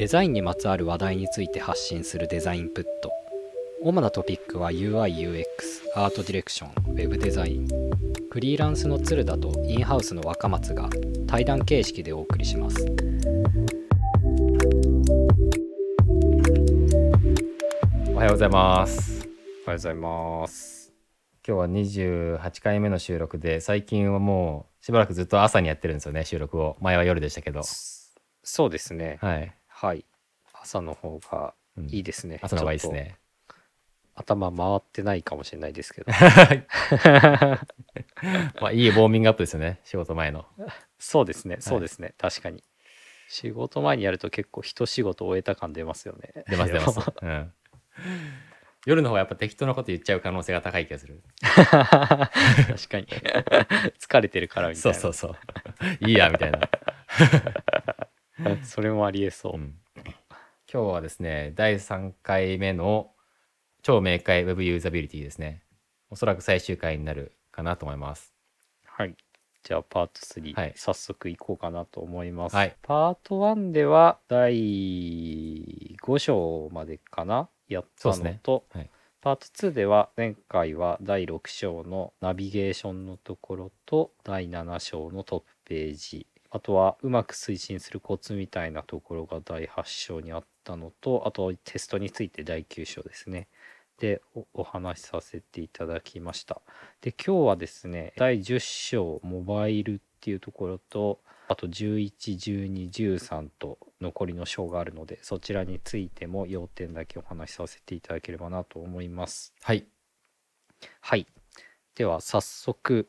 デザインにまつわる話題について発信するデザインプット主なトピックは UIUX アートディレクションウェブデザインフリーランスの鶴田とインハウスの若松が対談形式でお送りしますおはようございます。おはようございます今日は28回目の収録で、最近はもうしばらくずっと朝にやってるんですよね、収録を。前は夜でしたけど。そうですねはい。はい。朝の方がうん。いいですね、朝の方がいいですね。と。頭回ってないかもしれないですけど。まあ、いいウォーミングアップですよね、仕事前の。そうですね。そうですね、確かに。仕事前にやると結構一仕事終えた感出ますよね。出ます出ます。うん。夜の方がやっぱ適当なこと言っちゃう可能性が高い気がする。確かに。疲れてるからみたそいうなそうそう。いいや、みたいな。それもありえそう、うん今日はですね、第3回目の超明快 Web ユーザビリティですね。おそらく最終回になるかなと思います。はい。じゃあパート3、はい早速いこうかなと思います。はいパート1では第5章までかなやったのと、ねはいパート2では前回は第6章のナビゲーションのところと第7章のトップページあとはうまく推進するコツみたいなところが第8章にあったのとあとテストについて第9章ですね。でおお話しさせていただきました。で今日はですね第10章モバイルっていうところとあと111213と残りの章があるのでそちらについても要点だけお話しさせていただければなと思います。はい。はい。では早速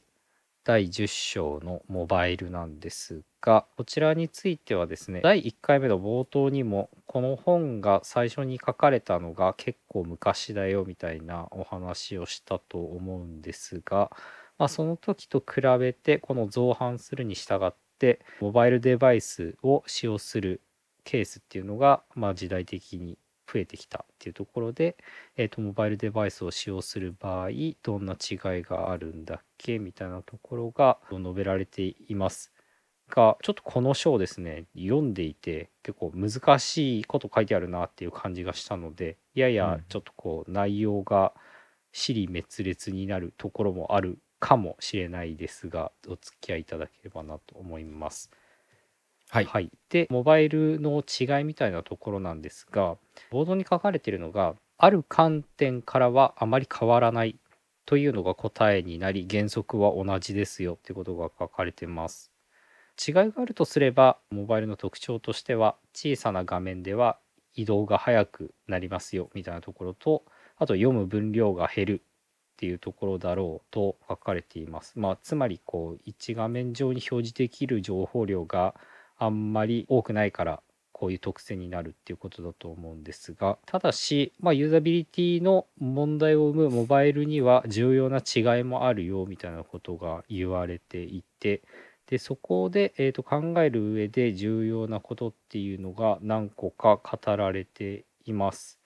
第10章のモバイルなんですがこちらについてはですね第1回目の冒頭にもこの本が最初に書かれたのが結構昔だよみたいなお話をしたと思うんですが、まあ、その時と比べてこの造反するに従ってモバイルデバイスを使用するケースっていうのが、まあ、時代的に増えてきたっていうところでえー、とモバイルデバイスを使用する場合どんな違いがあるんだっけ？みたいなところが述べられています。がちょっとこの章ですね読んでいて結構難しいこと書いてあるなっていう感じがしたのでややうん。ちょっとこう内容が尻滅裂になるところもあるかもしれないですがお付き合いいただければなと思います。はい。はい、でモバイルの違いみたいなところなんですがボードに書かれているのがある観点からはあまり変わらないというのが答えになり原則は同じですよってことが書かれてます。違いがあるとすればモバイルの特徴としては小さな画面では移動が速くなりますよみたいなところとあと読む分量が減るっていうところだろうと書かれています。まあ、つまりこう1画面上に表示できる情報量があんまり多くないからこういう特性になるっていうことだと思うんですがただし、まあ、ユーザビリティの問題を生むモバイルには重要な違いもあるよみたいなことが言われていてでそこで、えー、と考える上で重要なことっていうのが何個か語られています。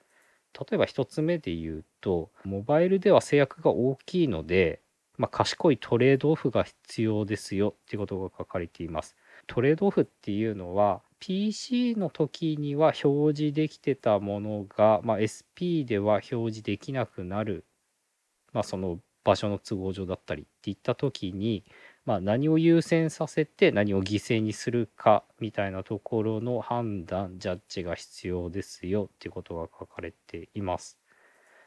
例えば一つ目で言うとモバイルでは制約が大きいので、まあ、賢いトレードオフが必要ですよっていうことが書かれています。トレードオフっていうのは PC の時には表示できてたものが、まあ、SP では表示できなくなる、まあ、その場所の都合上だったりっていった時に、まあ、何を優先させて何を犠牲にするかみたいなところの判断ジャッジが必要ですよっていうことが書かれています。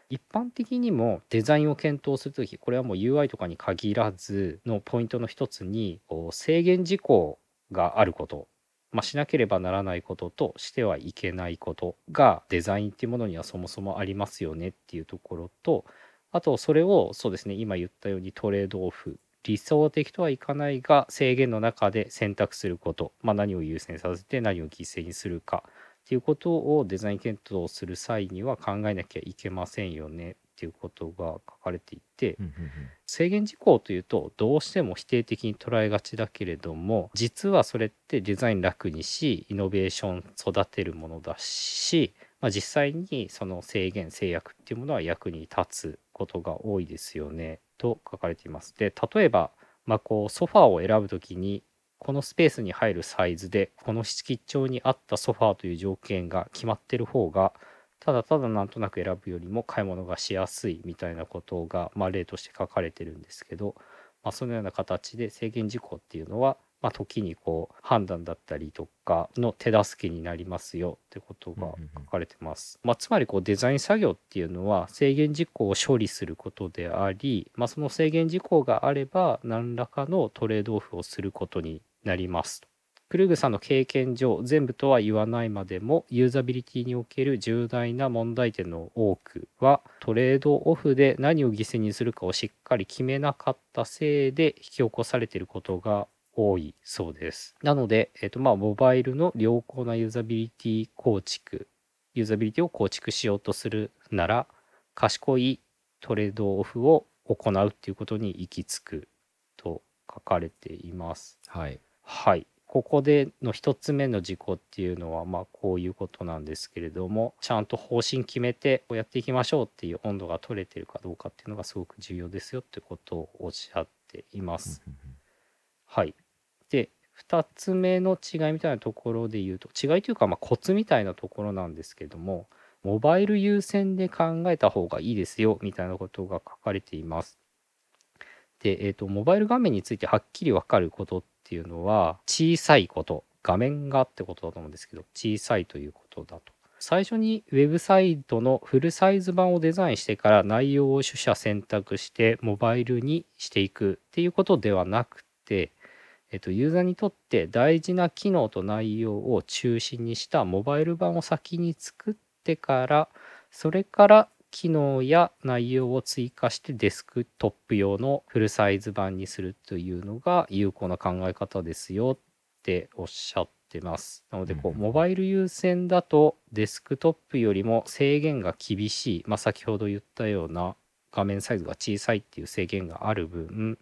一般的にもデザインを検討するときこれはもう UI とかに限らずのポイントの一つに制限事項があること、まあ、しなければならないこととしてはいけないことがデザインっていうものにはそもそもありますよねっていうところとあとそれをそうですね今言ったようにトレードオフ理想的とはいかないが制限の中で選択すること、まあ、何を優先させて何を犠牲にするかっていうことをデザイン検討する際には考えなきゃいけませんよね。ていうことが書かれていて制限事項というとどうしても否定的に捉えがちだけれども実はそれってデザイン楽にしイノベーション育てるものだし、まあ、実際にその制限制約っていうものは役に立つことが多いですよねと書かれています。で例えば、まあ、こうソファーを選ぶときにこのスペースに入るサイズでこの敷地に合ったソファーという条件が決まってる方がただただなんとなく選ぶよりも買い物がしやすいみたいなことが、まあ、例として書かれてるんですけど、まあ、そのような形で制限事項っていうのは、まあ、時にこう判断だったりとかの手助けになりますよってことが書かれてます。まあ、つまりこうデザイン作業っていうのは制限事項を処理することであり、まあ、その制限事項があれば何らかのトレードオフをすることになりますと。クルーグさんの経験上全部とは言わないまでもユーザビリティにおける重大な問題点の多くはトレードオフで何を犠牲にするかをしっかり決めなかったせいで引き起こされていることが多いそうです。なので、えっとまあ、モバイルの良好なユーザビリティ構築ユーザビリティを構築しようとするなら賢いトレードオフを行うっていうことに行き着くと書かれています。はい。はい。ここでの一つ目の事項っていうのはまあこういうことなんですけれどもちゃんと方針決めてこうやっていきましょうっていう温度が取れてるかどうかっていうのがすごく重要ですよってことをおっしゃっています。はい。で2つ目の違いみたいなところで言うと違いというかまあコツみたいなところなんですけどもモバイル優先で考えた方がいいですよみたいなことが書かれています。で、えーと、モバイル画面についてはっきり分かることっていうのは小さいこと画面がってことだと思うんですけど小さいということだと。最初にウェブサイトのフルサイズ版をデザインしてから内容を取捨選択してモバイルにしていくっていうことではなくて、えっと、ユーザーにとって大事な機能と内容を中心にしたモバイル版を先に作ってからそれから機能や内容を追加してデスクトップ用のフルサイズ版にするというのが有効な考え方ですよっておっしゃってます。なのでこううんモバイル優先だとデスクトップよりも制限が厳しい、まあ、先ほど言ったような画面サイズが小さいっていう制限がある分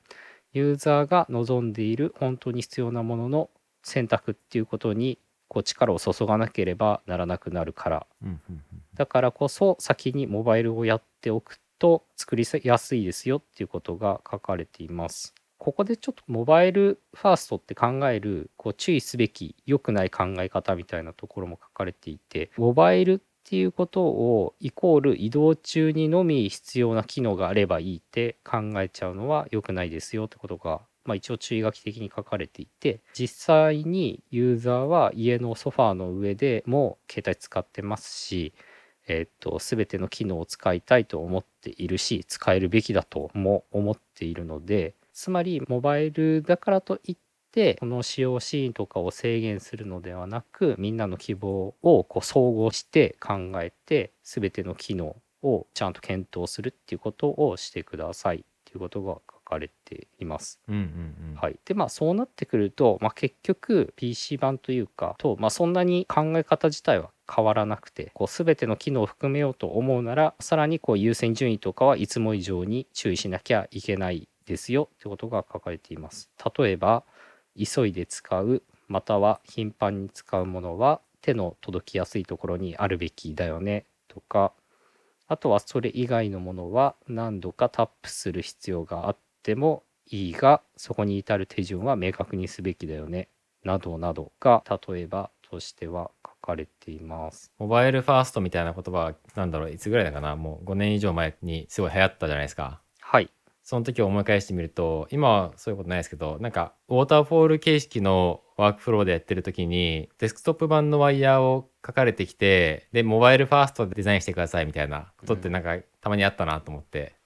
ユーザーが望んでいる本当に必要なものの選択っていうことにこう力を注がなければならなくなるからうんうんうんだからこそ先にモバイルをやっておくと作りやすいですよっていうことが書かれています。ここでちょっとモバイルファーストって考えるこう注意すべき良くない考え方みたいなところも書かれていてモバイルっていうことをイコール移動中にのみ必要な機能があればいいって考えちゃうのは良くないですよってことが、まあ、一応注意書き的に書かれていて実際にユーザーは家のソファーの上でも携帯使ってますしえっと全ての機能を使いたいと思っているし使えるべきだとも思っているのでつまりモバイルだからといってこの使用シーンとかを制限するのではなくみんなの希望をこう総合して考えて全ての機能をちゃんと検討するっていうことをしてくださいっていうことが書かれています。うんうんうんはい、でまあそうなってくると、まあ、結局 PC 版というかと、まあ、そんなに考え方自体は変わらなくてこう全ての機能を含めようと思うならさらにこう優先順位とかはいつも以上に注意しなきゃいけないですよってことが書かれています。例えば急いで使うまたは頻繁に使うものは手の届きやすいところにあるべきだよねとかあとはそれ以外のものは何度かタップする必要があってもいいがそこに至る手順は明確にすべきだよね。などなどが例えばとしては書かれています。モバイルファーストみたいな言葉はなんだろう？いつぐらいだかな？もう5年以上前にすごい流行ったじゃないですか。はい。その時を思い返してみると今はそういうことないですけどなんかウォーターフォール形式のワークフローでやってる時にデスクトップ版のワイヤーを書かれてきてでモバイルファーストでデザインしてくださいみたいなことってなんかたまにあったなと思って、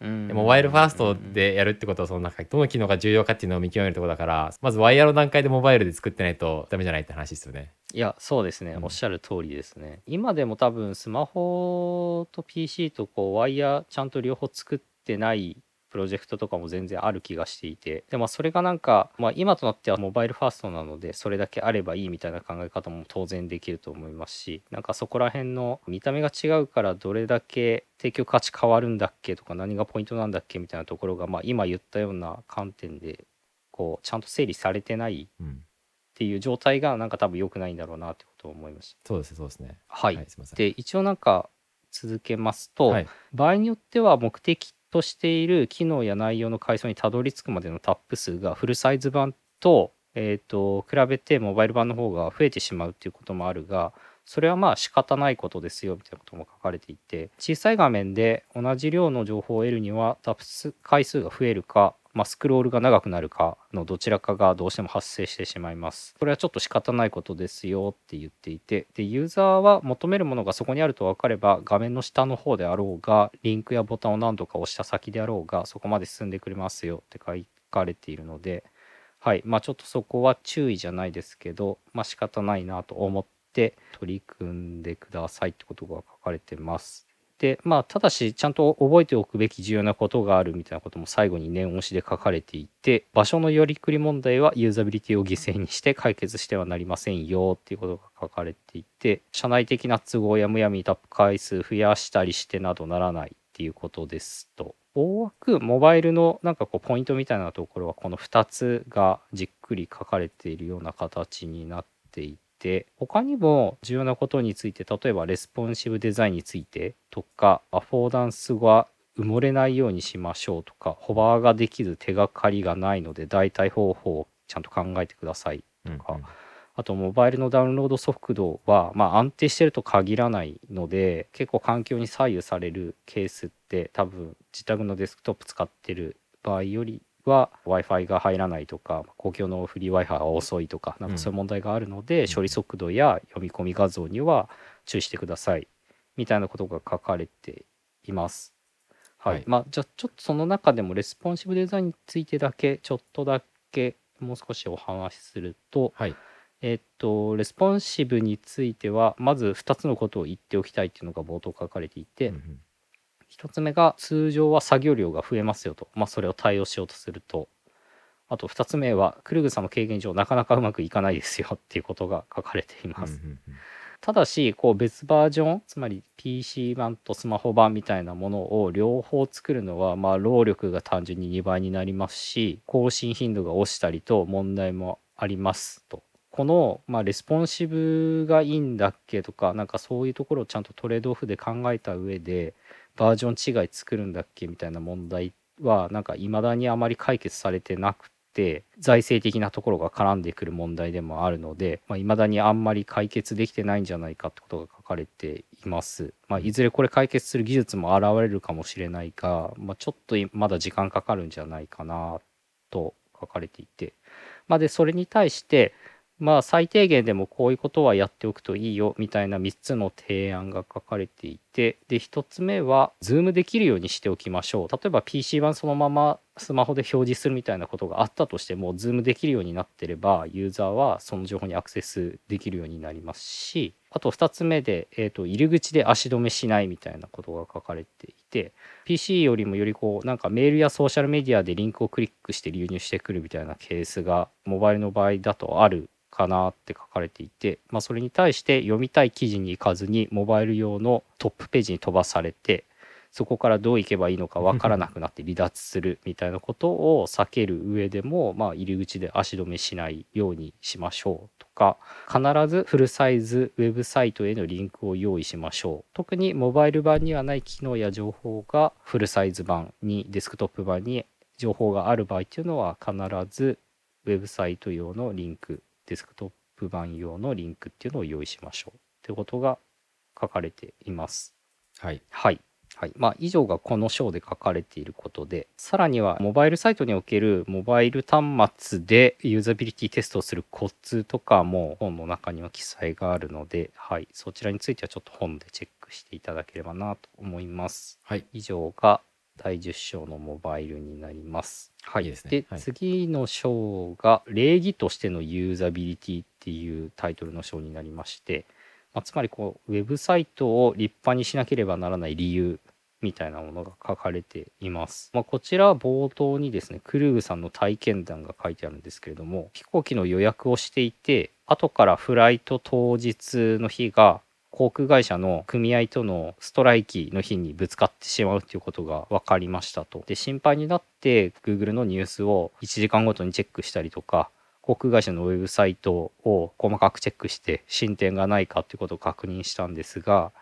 でモバイルファーストでやるってことはそのなんかどの機能が重要かっていうのを見極めるところだからまずワイヤーの段階でモバイルで作ってないとダメじゃないって話ですよね。いやそうですね、うんおっしゃる通りですね。今でも多分スマホと PC とこうワイヤーちゃんと両方作ってないプロジェクトとかも全然ある気がしていてでもそれがなんか、まあ、今となってはモバイルファーストなのでそれだけあればいいみたいな考え方も当然できると思いますしなんかそこら辺の見た目が違うからどれだけ提供価値変わるんだっけ？とか何がポイントなんだっけ？みたいなところが、まあ、今言ったような観点でこうちゃんと整理されてないうん、っていう状態がなんか多分良くないんだろうなってことを思いました。そうですねそうですね。はい。すい。で一応なんか続けますと、はい、場合によっては目的としている機能や内容の階層にたどり着くまでのタップ数がフルサイズ版とえーと、比べてモバイル版の方が増えてしまうということもあるがそれはまあ仕方ないことですよみたいなことも書かれていて小さい画面で同じ量の情報を得るにはタップ回数が増えるか、まあ、スクロールが長くなるかのどちらかがどうしても発生してしまいますこれはちょっと仕方ないことですよって言っていてでユーザーは求めるものがそこにあると分かれば画面の下の方であろうがリンクやボタンを何度か押した先であろうがそこまで進んでくれますよって書かれているのではいまあちょっとそこは注意じゃないですけどまあ仕方ないなと思ってって取り組んでくださいってことが書かれてます。でまあただしちゃんと覚えておくべき重要なことがあるみたいなことも最後に念押しで書かれていて場所のやりくり問題はユーザビリティを犠牲にして解決してはなりませんよっていうことが書かれていて社内的な都合やむやみにタップ回数増やしたりしてなどならないっていうことですと。大枠モバイルのなんかこうポイントみたいなところはこの2つがじっくり書かれているような形になっていて。て他にも重要なことについて例えばレスポンシブデザインについてとかアフォーダンスが埋もれないようにしましょうとかホバーができず手がかりがないので代替方法をちゃんと考えてくださいとか、うんうん、あとモバイルのダウンロード速度は、まあ、安定してると限らないので結構環境に左右されるケースって多分自宅のデスクトップ使ってる場合よりは Wi-Fi が入らないとか公共のフリー Wi-Fi が遅いとかなんかそういう問題があるので、うん、処理速度や読み込み画像には注意してください。みたいなことが書かれています。はい、はい、まあじゃあちょっとその中でもレスポンシブデザインについてだけちょっとだけもう少しお話しすると、はい、えっとレスポンシブについてはまず2つのことを言っておきたいっていうのが冒頭書かれていて、1つ目が通常は作業量が増えますよと、まあ、それを対応しようとするとあと2つ目はクルグさんの経験上なかなかうまくいかないですよっていうことが書かれています。ただしこう別バージョンつまり PC 版とスマホ版みたいなものを両方作るのはまあ労力が単純に2倍になりますし更新頻度が落ちたりと問題もありますと。この、まあ、レスポンシブがいいんだっけとかなんかそういうところをちゃんとトレードオフで考えた上でバージョン違い作るんだっけみたいな問題はなんか未だにあまり解決されてなくて財政的なところが絡んでくる問題でもあるので、まあ、未だにあんまり解決できてないんじゃないかってことが書かれています。まあ、いずれこれ解決する技術も現れるかもしれないが、まあ、ちょっとまだ時間かかるんじゃないかなと書かれていて、まあ、でそれに対してまあ最低限でもこういうことはやっておくといいよみたいな3つの提案が書かれていてで1つ目はズームできるようにしておきましょう。例えば PC 版そのままスマホで表示するみたいなことがあったとしてもズームできるようになってればユーザーはその情報にアクセスできるようになりますしあと2つ目で、えーと、入り口で足止めしないみたいなことが書かれていて PC よりもよりこうなんかメールやソーシャルメディアでリンクをクリックして流入してくるみたいなケースがモバイルの場合だとあるかなって書かれていて、まあ、それに対して読みたい記事に行かずにモバイル用のトップページに飛ばされてそこからどう行けばいいのか分からなくなって離脱するみたいなことを避ける上でも、まあ、入り口で足止めしないようにしましょうとか必ずフルサイズウェブサイトへのリンクを用意しましょう特にモバイル版にはない機能や情報がフルサイズ版にデスクトップ版に情報がある場合っていうのは必ずウェブサイト用のリンクデスクトップ版用のリンクっていうのを用意しましょうということが書かれています。はい。はい。はい。まあ、以上がこの章で書かれていることで、さらには、モバイルサイトにおけるモバイル端末でユーザビリティテストをするコツとかも本の中には記載があるので、はい。そちらについてはちょっと本でチェックしていただければなと思います。はい。以上が第10章のモバイルになります。はい。で、ねはい、次の章が礼儀としてのユーザビリティっていうタイトルの章になりまして、まあ、つまりこうウェブサイトを立派にしなければならない理由みたいなものが書かれています。まあ、こちらは冒頭にですね、クルーグさんの体験談が書いてあるんですけれども、飛行機の予約をしていて、後からフライト当日の日が航空会社の組合とのストライキの日にぶつかってしまうっていうことが分かりましたと。で心配になって Google のニュースを1時間ごとにチェックしたりとか航空会社のウェブサイトを細かくチェックして進展がないかっていうことを確認したんですが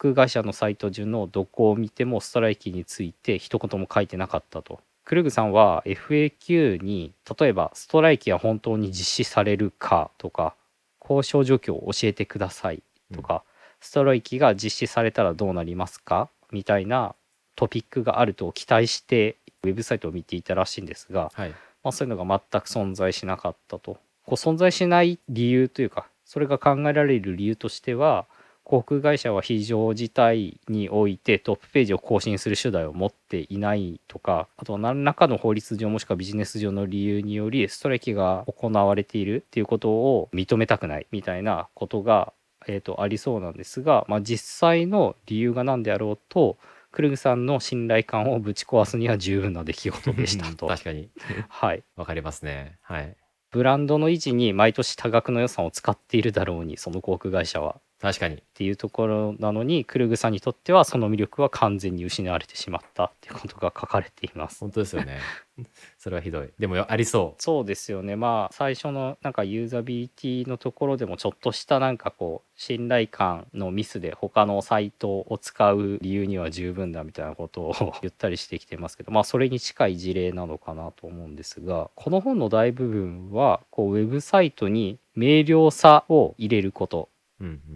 航空会社のサイト中のどこを見てもストライキについて一言も書いてなかったと。クルグさんは FAQ に例えばストライキは本当に実施されるかとか交渉状況を教えてくださいとか、ストライキが実施されたらどうなりますか？みたいなトピックがあると期待してウェブサイトを見ていたらしいんですが、はい。まあ、そういうのが全く存在しなかったと。こう存在しない理由というかそれが考えられる理由としては航空会社は非常事態においてトップページを更新する手段を持っていないとかあとは何らかの法律上もしくはビジネス上の理由によりストライキが行われているっていうことを認めたくないみたいなことが、えー、とありそうなんですが、まあ、実際の理由が何であろうとクルグさんの信頼感をぶち壊すには十分な出来事でしたと。確かに。はい、わかりますね。はい。ブランドの維持に毎年多額の予算を使っているだろうにその航空会社は確かに。っていうところなのにクルグさんにとってはその魅力は完全に失われてしまったっていうことが書かれています。本当ですよね。それはひどい。でもありそうそうですよねまあ最初のなんかユーザビリティのところでもちょっとしたなんかこう信頼感のミスで他のサイトを使う理由には十分だみたいなことを言ったりしてきてますけどまあそれに近い事例なのかなと思うんですがこの本の大部分はこうウェブサイトに明瞭さを入れること。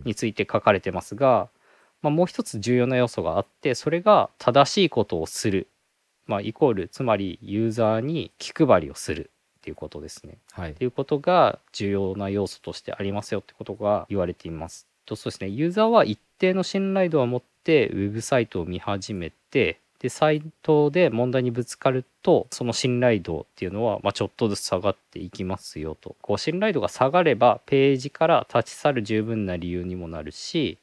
について書かれてますが、まあ、もう一つ重要な要素があってそれが正しいことをする、まあ、イコールつまりユーザーに気配りをするっていうことですね。はいって。いうことが重要な要素としてありますよってことが言われています。とそうですねユーザーは一定の信頼度を持ってウェブサイトを見始めてでサイトで問題にぶつかるとその信頼度っていうのは、まあ、ちょっとずつ下がっていきますよと。こう信頼度が下がればページから立ち去る十分な理由にもなるし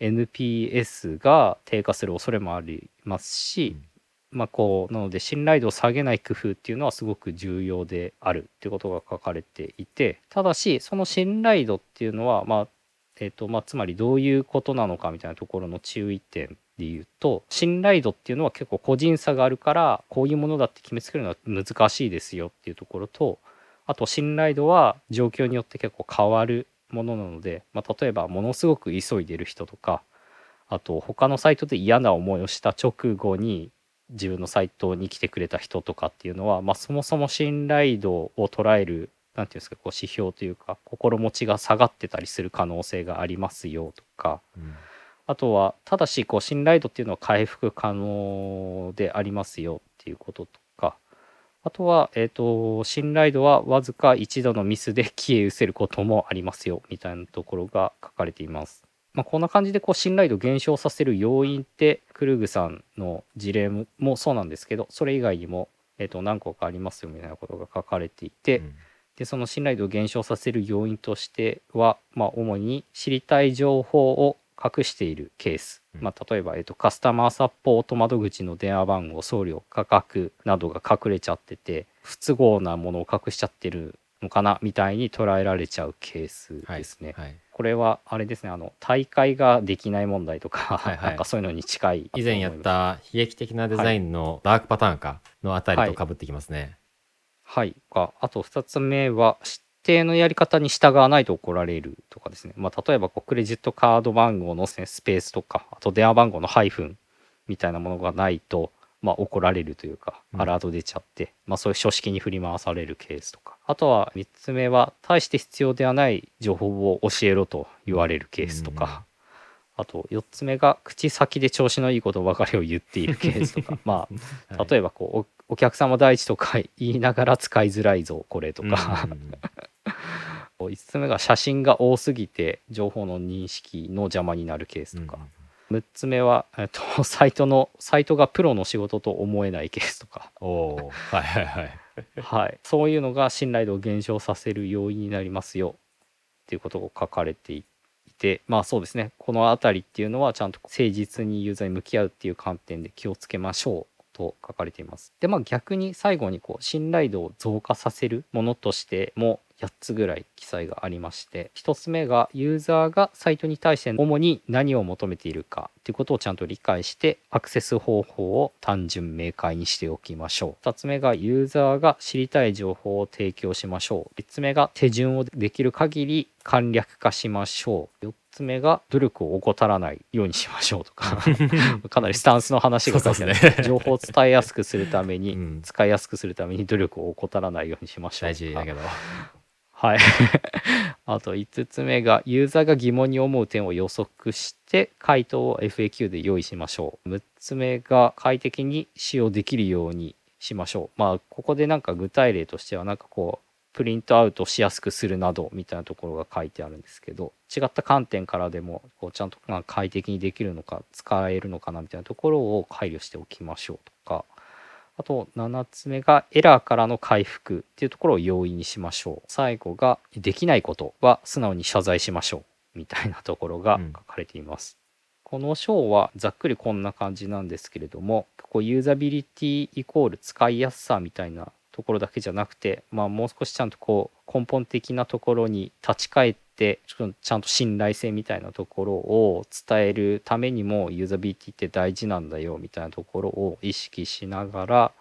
NPS が低下する恐れもありますし、まあこうなので信頼度を下げない工夫っていうのはすごく重要であるっていうことが書かれていてただしその信頼度っていうのはまあえーとまあ、つまりどういうことなのかみたいなところの注意点で言うと信頼度っていうのは結構個人差があるからこういうものだって決めつけるのは難しいですよっていうところとあと信頼度は状況によって結構変わるものなので、まあ、例えばものすごく急いでる人とかあと他のサイトで嫌な思いをした直後に自分のサイトに来てくれた人とかっていうのは、まあ、そもそも信頼度を捉えるなんていうんですかこう指標というか心持ちが下がってたりする可能性がありますよとか。うん。あとはただしこう信頼度っていうのは回復可能でありますよっていうこととか。あとは、えー、と信頼度はわずか一度のミスで消え失せることもありますよみたいなところが書かれています。まあ、こんな感じでこう信頼度を減少させる要因ってクルーグさんの事例ももそうなんですけどそれ以外にも、えー、と何個かありますよみたいなことが書かれていて、うんでその信頼度を減少させる要因としては、まあ、主に知りたい情報を隠しているケース、うんまあ、例えば、えっと、カスタマーサポート窓口の電話番号送料価格などが隠れちゃってて不都合なものを隠しちゃってるのかなみたいに捉えられちゃうケースはい。ですね。はい。これはあれですねあの大会ができない問題とか、はいはいなんかそういうのに近い以前やった悲劇的なデザインのダークパターンかのあたりと被ってきますね。はいかあと2つ目は指定のやり方に従わないと怒られるとかですね、まあ、例えばこうクレジットカード番号のスペースとかあと電話番号のハイフンみたいなものがないと、まあ、怒られるというかうん。アラート出ちゃって、まあ、そういう書式に振り回されるケースとか。あとは3つ目は大して必要ではない情報を教えろと言われるケースとか、あと4つ目が口先で調子のいいことばかりを言っているケースとか。まあはい。例えばこうおお客様第一とか 言いながら使いづらいぞこれとか、うん。うんうん5つ目が写真が多すぎて情報の認識の邪魔になるケースとか、6つ目は、えっと、サイトのサイトがプロの仕事と思えないケースとか、おはいはいはい。はい、そういうのが信頼度を減少させる要因になりますよ。っていうことが書かれていて。まあそうですね。この辺りっていうのはちゃんと誠実にユーザーに向き合うっていう観点で気をつけましょうと書かれています。でまあ逆に最後にこう信頼度を増加させるものとしても8つぐらい記載がありまして1つ目がユーザーがサイトに対して主に何を求めているかということをちゃんと理解してアクセス方法を単純明快にしておきましょう。2つ目がユーザーが知りたい情報を提供しましょう。3つ目が手順をできる限り簡略化しましょう。目が努力を怠らないようにしましょうとか かなりスタンスの話が書いてあるね情報を伝えやすくするために、うん使いやすくするために努力を怠らないようにしましょう大事だけどはい。あと5つ目が、ユーザーが疑問に思う点を予測して、回答を FAQ で用意しましょう。6つ目が、快適に使用できるようにしましょう。まあ、ここでなんか具体例としては、なんかこう、プリントアウトしやすくするなどみたいなところが書いてあるんですけど違った観点からでもこうちゃんとまあ快適にできるのか使えるのかなみたいなところを配慮しておきましょうとかあと7つ目がエラーからの回復っていうところを容易にしましょう。最後ができないことは素直に謝罪しましょうみたいなところが書かれています。この章はざっくりこんな感じなんですけれども、こうユーザビリティイコール使いやすさみたいなところだけじゃなくて、まあ、もう少しちゃんとこう根本的なところに立ち返ってちょっとちゃんと信頼性みたいなところを伝えるためにもユーザビリティって大事なんだよみたいなところを意識しながら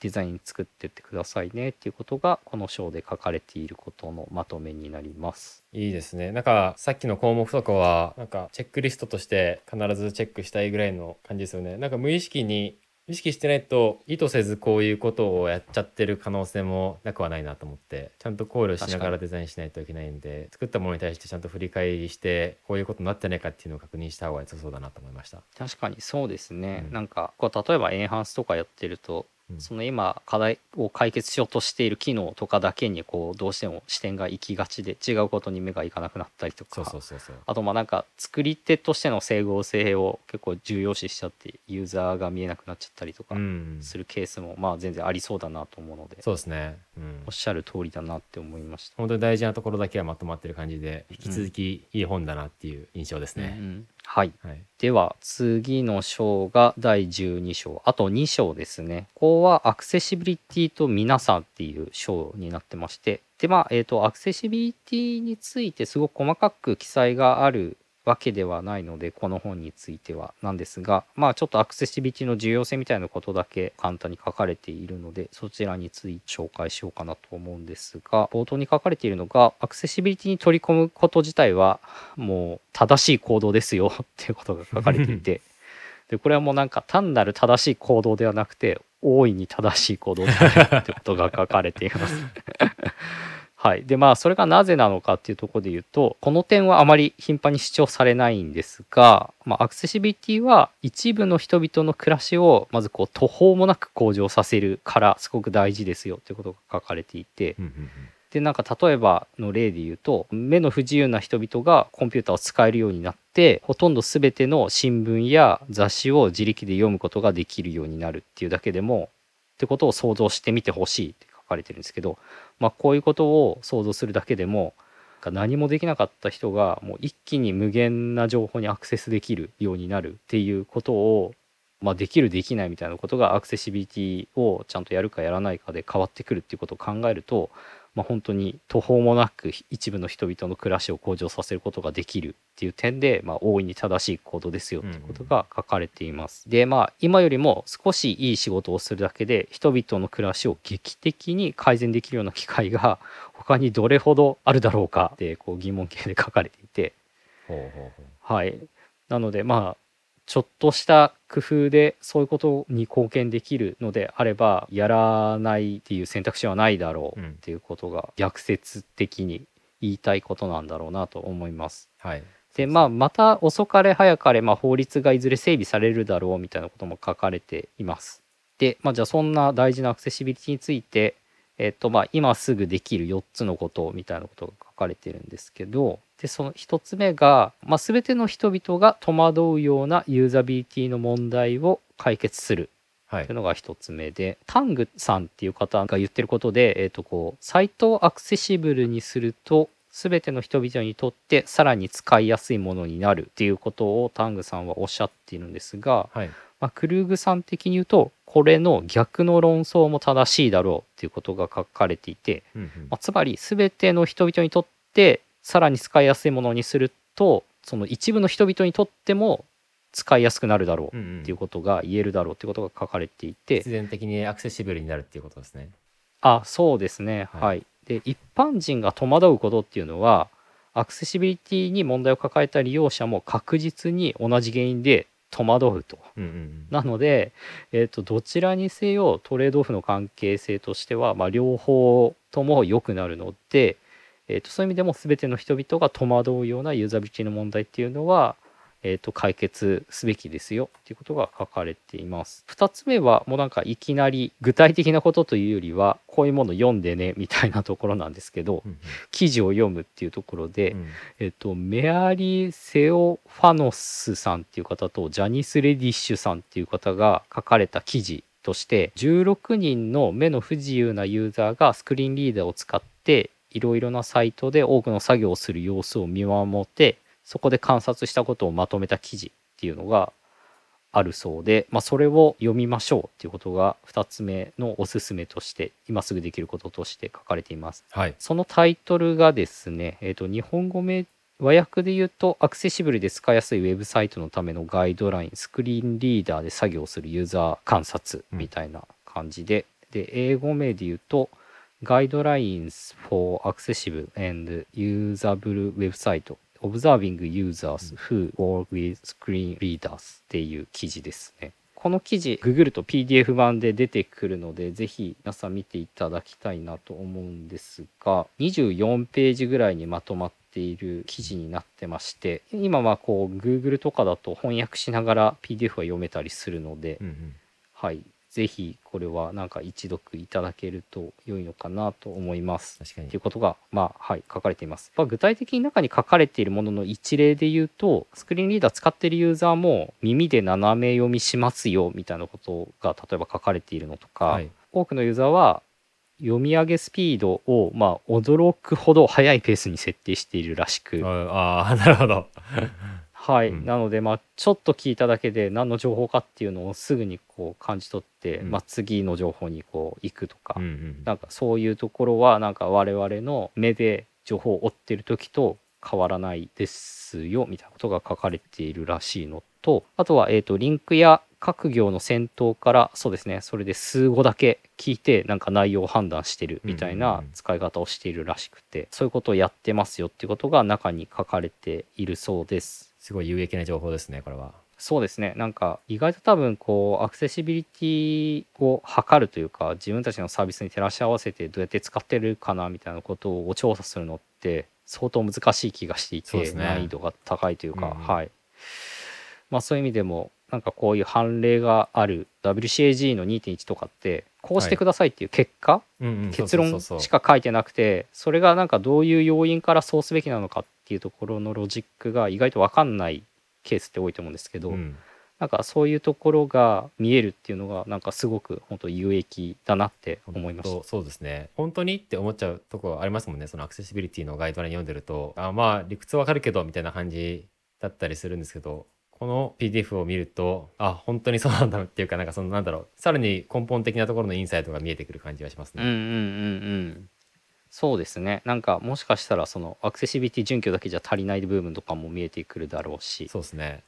デザイン作ってってくださいねっていうことがこの章で書かれていることのまとめになります。いいですねなんかさっきの項目とかはなんかチェックリストとして必ずチェックしたいぐらいの感じですよねなんか無意識に意識してないと意図せずこういうことをやっちゃってる可能性もなくはないなと思ってちゃんと考慮しながらデザインしないといけないんで作ったものに対してちゃんと振り返りしてこういうことになってないかっていうのを確認した方が良さそうだなと思いました。確かにそうですね、うん。なんかこう例えばエンハンスとかやってると、うんその今課題を解決しようとしている機能とかだけにこうどうしても視点が行きがちで違うことに目がいかなくなったりとか。そうそうそうそう。あとまあなんか作り手としての整合性を結構重要視しちゃってユーザーが見えなくなっちゃったりとかうん。するケースもまあ全然ありそうだなと思うので、そうですね、うん。おっ、しゃる通りだなって思いました。本当に大事なところだけはまとまってる感じで引き続きいい本だなっていう印象ですね。う。んはい。はい、では次の章が第12章。あと2章ですね。ここはアクセシビリティと皆さんっていう章になってまして。でまあえっ、とアクセシビリティについてすごく細かく記載があるわけではないのでこの本についてはなんですがまあちょっとアクセシビティの重要性みたいなことだけ簡単に書かれているのでそちらについて紹介しようかなと思うんですが冒頭に書かれているのがアクセシビリティに取り込むこと自体はもう正しい行動ですよ っていうことが書かれていてでこれはもうなんか単なる正しい行動ではなくて大いに正しい行動であるってことが書かれています。はい、でまあそれがなぜなのかっていうところで言うとこの点はあまり頻繁に主張されないんですが、まあ、アクセシビリティは一部の人々の暮らしをまずこう途方もなく向上させるからすごく大事ですよっていうことが書かれていて。うんうんうん。でなんか例えばの例で言うと目の不自由な人々がコンピューターを使えるようになってほとんど全ての新聞や雑誌を自力で読むことができるようになるっていうだけでもってことを想像してみてほしいって書かれてるんですけど、まあ、こういうことを想像するだけでも何もできなかった人がもう一気に無限な情報にアクセスできるようになるっていうことを、まあ、できるできないみたいなことがアクセシビリティをちゃんとやるかやらないかで変わってくるっていうことを考えると、まあ、本当に途方もなく一部の人々の暮らしを向上させることができるっていう点で、まあ、大いに正しい行動ですよっていうことが書かれています。でまあ今よりも少しいい仕事をするだけで人々の暮らしを劇的に改善できるような機会が他にどれほどあるだろうかってこう疑問形で書かれていて。ほうほうほう。はい。なのでまあちょっとした工夫でそういうことに貢献できるのであればやらないっていう選択肢はないだろううんっていうことが逆説的に言いたいことなんだろうなと思います。はいでまあまた遅かれ早かれ、まあ、法律がいずれ整備されるだろうみたいなことも書かれています。で、まあ、じゃあそんな大事なアクセシビリティについて、えっとまあ、今すぐできる4つのことみたいなことが書かれてるんですけどでその1つ目が、まあ、全ての人々が戸惑うようなユーザビリティの問題を解決するはい。というのが一つ目でタングさんっていう方が言ってることで、えー、とこうサイトをアクセシブルにすると全ての人々にとってさらに使いやすいものになるっていうことをタングさんはおっしゃっているんですが、はい。まあ、クルーグさん的に言うとこれの逆の論争も正しいだろうっていうことが書かれていて、うんうん。まあ、つまり全ての人々にとってさらに使いやすいものにするとその一部の人々にとっても使いやすくなるだろううんうん。っていうことが言えるだろうっていうことが書かれていて、必然的にアクセシブルになるっていうことですね。あそうですね。はい。はい、で一般人が戸惑うことっていうのはアクセシビリティに問題を抱えた利用者も確実に同じ原因で戸惑うと。うんうん。なので、えー、とどちらにせよトレードオフの関係性としては、まあ、両方とも良くなるので、えー、とそういう意味でも全ての人々が戸惑うようなユーザビリティの問題っていうのは、えー、と解決すべきですよっていうことが書かれています。2つ目はもうなんかいきなり具体的なことというよりはこういうもの読んでねみたいなところなんですけどうん記事を読むっていうところで、うんえっと、メアリー・セオファノスさんっていう方とジャニス・レディッシュさんっていう方が書かれた記事として16人の目の不自由なユーザーがスクリーンリーダーを使っていろいろなサイトで多くの作業をする様子を見守ってそこで観察したことをまとめた記事っていうのがあるそうで、まあ、それを読みましょうっていうことが2つ目のおすすめとして今すぐできることとして書かれています。はいそのタイトルがですね、えー、と日本語名和訳で言うとアクセシブルで使いやすいウェブサイトのためのガイドラインスクリーンリーダーで作業するユーザー観察みたいな感じで、で英語名で言うと Guidelines for Accessible and Usable Website Observing Users Who Work with Screen Readers っていう記事ですね。この記事、ググると PDF 版で出てくるので、ぜひ皆さん見ていただきたいなと思うんですが、24ページぐらいにまとまっている記事になってまして、今はこう Google とかだと翻訳しながら PDF は読めたりするので、うんうん。はい、ぜひこれはなんか一読いただけると良いのかなと思います。確かに。っていうことが、まあ、はい、書かれています。まあ、具体的に中に書かれているものの一例で言うと、スクリーンリーダー使っているユーザーも耳で斜め読みしますよみたいなことが例えば書かれているのとか、はい。多くのユーザーは読み上げスピードを、まあ、驚くほど速いペースに設定しているらしく、ああー なるほどはい、うん。なので、まあ、ちょっと聞いただけで何の情報かっていうのをすぐにこう感じ取って、うん。まあ、次の情報にこう行くとか、うんうんなんかそういうところはなんか我々の目で情報を追ってる時と変わらないですよみたいなことが書かれているらしいのとあとは、えー、とリンクや各行の先頭からそうですねそれで数語だけ聞いてなんか内容を判断してるみたいうんうんうん。な使い方をしているらしくて、そういうことをやってますよっていうことが中に書かれているそうです。すごい有益な情報ですねこれは。そうですね。なんか意外と多分こうアクセシビリティを測るというか自分たちのサービスに照らし合わせてどうやって使ってるかなみたいなことを調査するのって相当難しい気がしていて、ね難易度が高いというか、うん。うんはい。まあそういう意味でもなんかこういう判例がある WCAG の2.1とかってこうしてくださいっていう結果、うんうん結論しか書いてなくてそれがなんかどういう要因からそうすべきなのかっていうところのロジックが意外と分かんないケースって多いと思うんですけど、うんなんかそういうところが見えるっていうのがなんかすごく本当有益だなって思いまし。そうですね本当にって思っちゃうとこありますもんねそのアクセシビリティのガイドライン読んでるとあまあ理屈わかるけどみたいな感じだったりするんですけどこの PDF を見るとあ本当にそうなんだっていうかなんかそのなんだろうさらに根本的なところのインサイトが見えてくる感じがしますね。うんうんうんうん。そうですね。なんかもしかしたらそのアクセシビリティ準拠だけじゃ足りない部分とかも見えてくるだろうし、そうですね。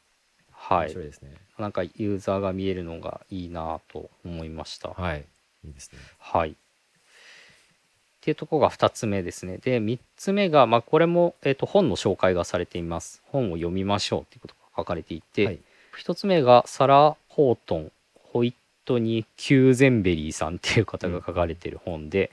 はい面白。いですね。なんかユーザーが見えるのがいいなと思いました。はい。いいですね。はい。っていうところが2つ目ですね。で、3つ目が、まあ、これも、えー、と本の紹介がされています。本を読みましょうっていうことが書かれていて、はい1つ目がサラ・ホートン、ホイットニー・キューゼンベリーさんっていう方が書かれている本で、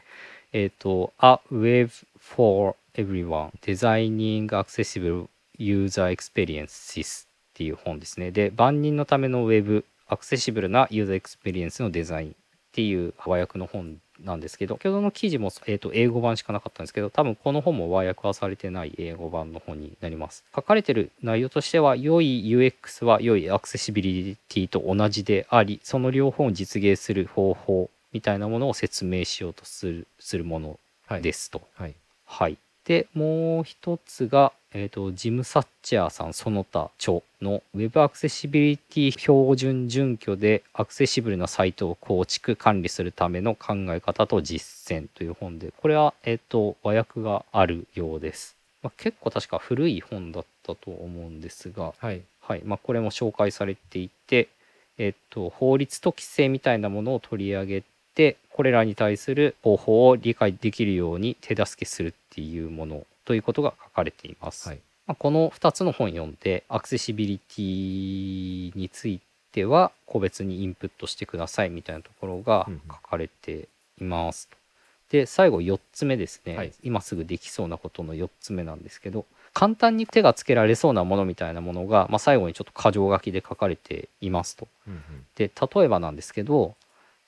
えっ、と、A Web for Everyone Designing Accessible User Experiences っていう本ですね。で、万人のためのウェブ、アクセシブルなユーザーエクスペリエンスのデザインっていう和訳の本なんですけど、先ほどの記事も、えー、と英語版しかなかったんですけど、多分この本も和訳はされてない英語版の本になります。書かれてる内容としては、良い UX は良いアクセシビリティと同じであり、その両方を実現する方法みたいなものを説明しようとするするものはい。。ですすと。はい。はい。で、もう一つが、えっ、と、ジム・サッチャーさん、その他著の Web アクセシビリティ標準準拠でアクセシブルなサイトを構築、管理するための考え方と実践という本で、これは、えっ、と、和訳があるようです。まあ、結構確か古い本だったと思うんですが、はい。はいまあ、これも紹介されていて、えっと、法律と規制みたいなものを取り上げてこれらに対する方法を理解できるように手助けするっていうものとということが書かれています。はいまあ、この2つの本読んでアクセシビリティについては個別にインプットしてくださいみたいなところがうんうん書かれています。で最後4つ目ですね、はい今すぐできそうなことの4つ目なんですけど簡単に手がつけられそうなものみたいなものが、まあ、最後にちょっと箇条書きで書かれていますと。うんうんで例えばなんですけど、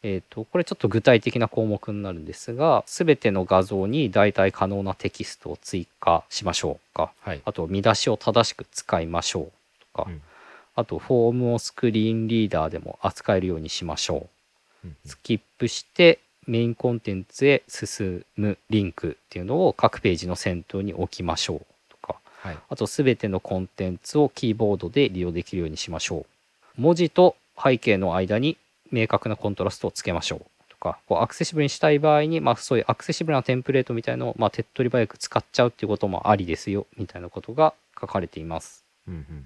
えー、とこれちょっと具体的な項目になるんですが全ての画像に代替可能なテキストを追加しましょうか。はい。あと見出しを正しく使いましょうとか、うん。あとフォームをスクリーンリーダーでも扱えるようにしましょう。うん。スキップしてメインコンテンツへ進むリンクっていうのを各ページの先頭に置きましょうとか。はい。あと全てのコンテンツをキーボードで利用できるようにしましょう。文字と背景の間に明確なコントラストをつけましょうとか、こうアクセシブルにしたい場合に、まあそういうアクセシブルなテンプレートみたいのを、まあ手っ取り早く使っちゃうっていうこともありですよ、みたいなことが書かれています。うんうんうん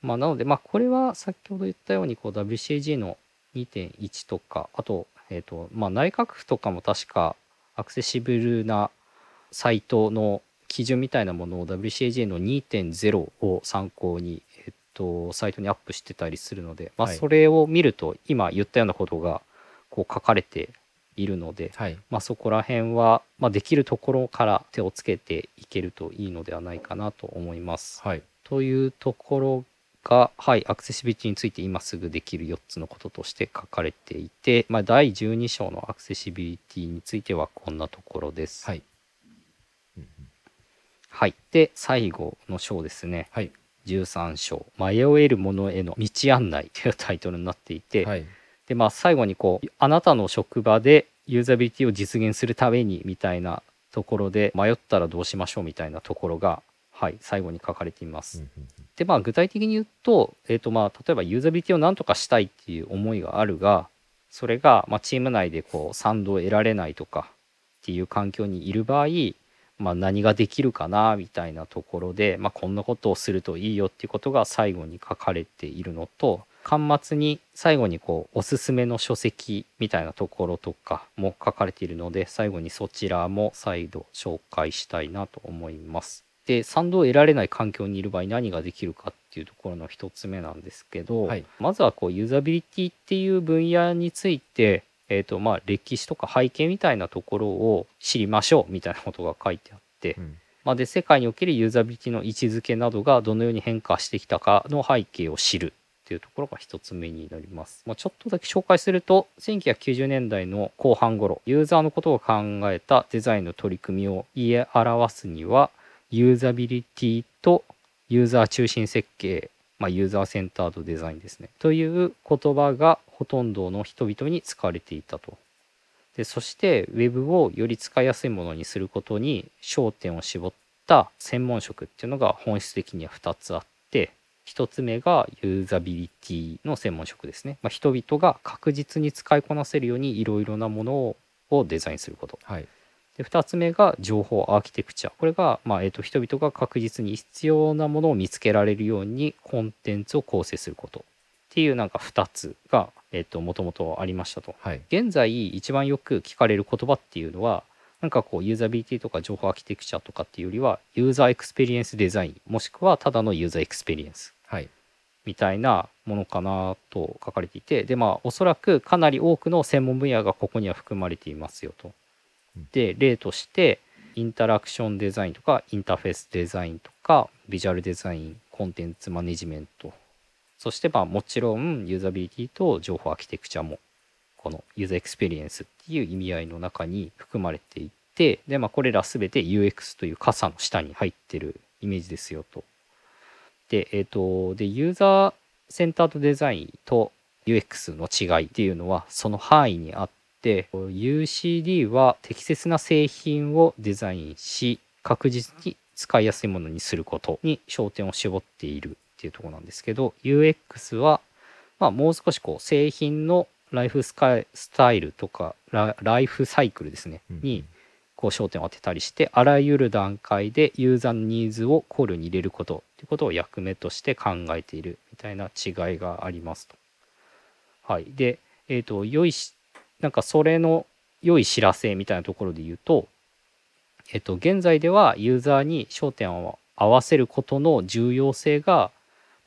まあなので、まあこれは先ほど言ったように、こう WCAG の2.1とか、あと、えっ、と、まあ内閣府とかも確かアクセシブルなサイトの基準みたいなものを WCAG の2.0を参考に、と、サイトにアップしてたりするので、まあ、はいそれを見ると今言ったようなことがこう書かれているので、はいまあ、そこら辺は、まあ、できるところから手をつけていけるといいのではないかなと思います。はいというところが、はい、アクセシビリティについて今すぐできる4つのこととして書かれていて、まあ、第12章のアクセシビリティについてはこんなところです。はいはい。で、最後の章ですね。はい13章。迷えるものへの道案内というタイトルになっていて、はいで、まあ最後にこう、あなたの職場でユーザビリティを実現するためにみたいなところで迷ったらどうしましょうみたいなところが、はい、最後に書かれています。うんうんうんでまあ具体的に言うと,、えーとまあ、例えばユーザビリティを何とかしたいっていう思いがあるがそれが、まあ、チーム内でこう賛同を得られないとかっていう環境にいる場合、まあ、何ができるかなみたいなところで、まあ、こんなことをするといいよっていうことが最後に書かれているのと端末に最後にこうおすすめの書籍みたいなところとかも書かれているので最後にそちらも再度紹介したいなと思います。で賛同を得られない環境にいる場合何ができるかっていうところの一つ目なんですけど、はいまずはこうユーザビリティっていう分野について、えーとまあ、歴史とか背景みたいなところを知りましょうみたいなことが書いてあって、うんまあ、で世界におけるユーザビリティの位置づけなどがどのように変化してきたかの背景を知るっていうところが一つ目になります。まあ、ちょっとだけ紹介すると1990年代の後半頃ユーザーのことを考えたデザインの取り組みを言い表すにはユーザビリティとユーザー中心設計、まあ、ユーザーセンタードデザインですねという言葉がほとんどの人々に使われていたと。でそしてウェブをより使いやすいものにすることに焦点を絞った専門職っていうのが本質的には2つあって1つ目がユーザビリティの専門職ですね、まあ、人々が確実に使いこなせるようにいろいろなものををデザインすること。はい。で2つ目が情報アーキテクチャ。これが、まあえー、と人々が確実に必要なものを見つけられるようにコンテンツを構成することっていうなんか2つがえっ、ともともとありましたと。はい現在一番よく聞かれる言葉っていうのはなんかこうユーザビリティとか情報アーキテクチャとかっていうよりはユーザーエクスペリエンスデザインもしくはただのユーザーエクスペリエンスはいみたいなものかなと書かれていてでまあおそらくかなり多くの専門分野がここには含まれていますよとうん。で例としてインタラクションデザインとかインターフェースデザインとかビジュアルデザインコンテンツマネジメントそしてまあもちろんユーザビリティと情報アーキテクチャもこのユーザーエクスペリエンスっていう意味合いの中に含まれていてでまあこれら全て UX という傘の下に入ってるイメージですよと。で、えっ、と、で、ユーザーセンタードデザインと UX の違いっていうのはその範囲にあって、UCD は適切な製品をデザインし、確実に使いやすいものにすることに焦点を絞っているっていうところなんですけど、UX は、まあ、もう少しこう製品のライフスカイスタイルとかラライフサイクルですね、うんにこう焦点を当てたりしてあらゆる段階でユーザーのニーズを考慮に入れることということを役目として考えているみたいな違いがありますと。はい、で、えっ、と良いしなんかそれの良い知らせみたいなところで言うとえっと、現在ではユーザーに焦点を合わせることの重要性が、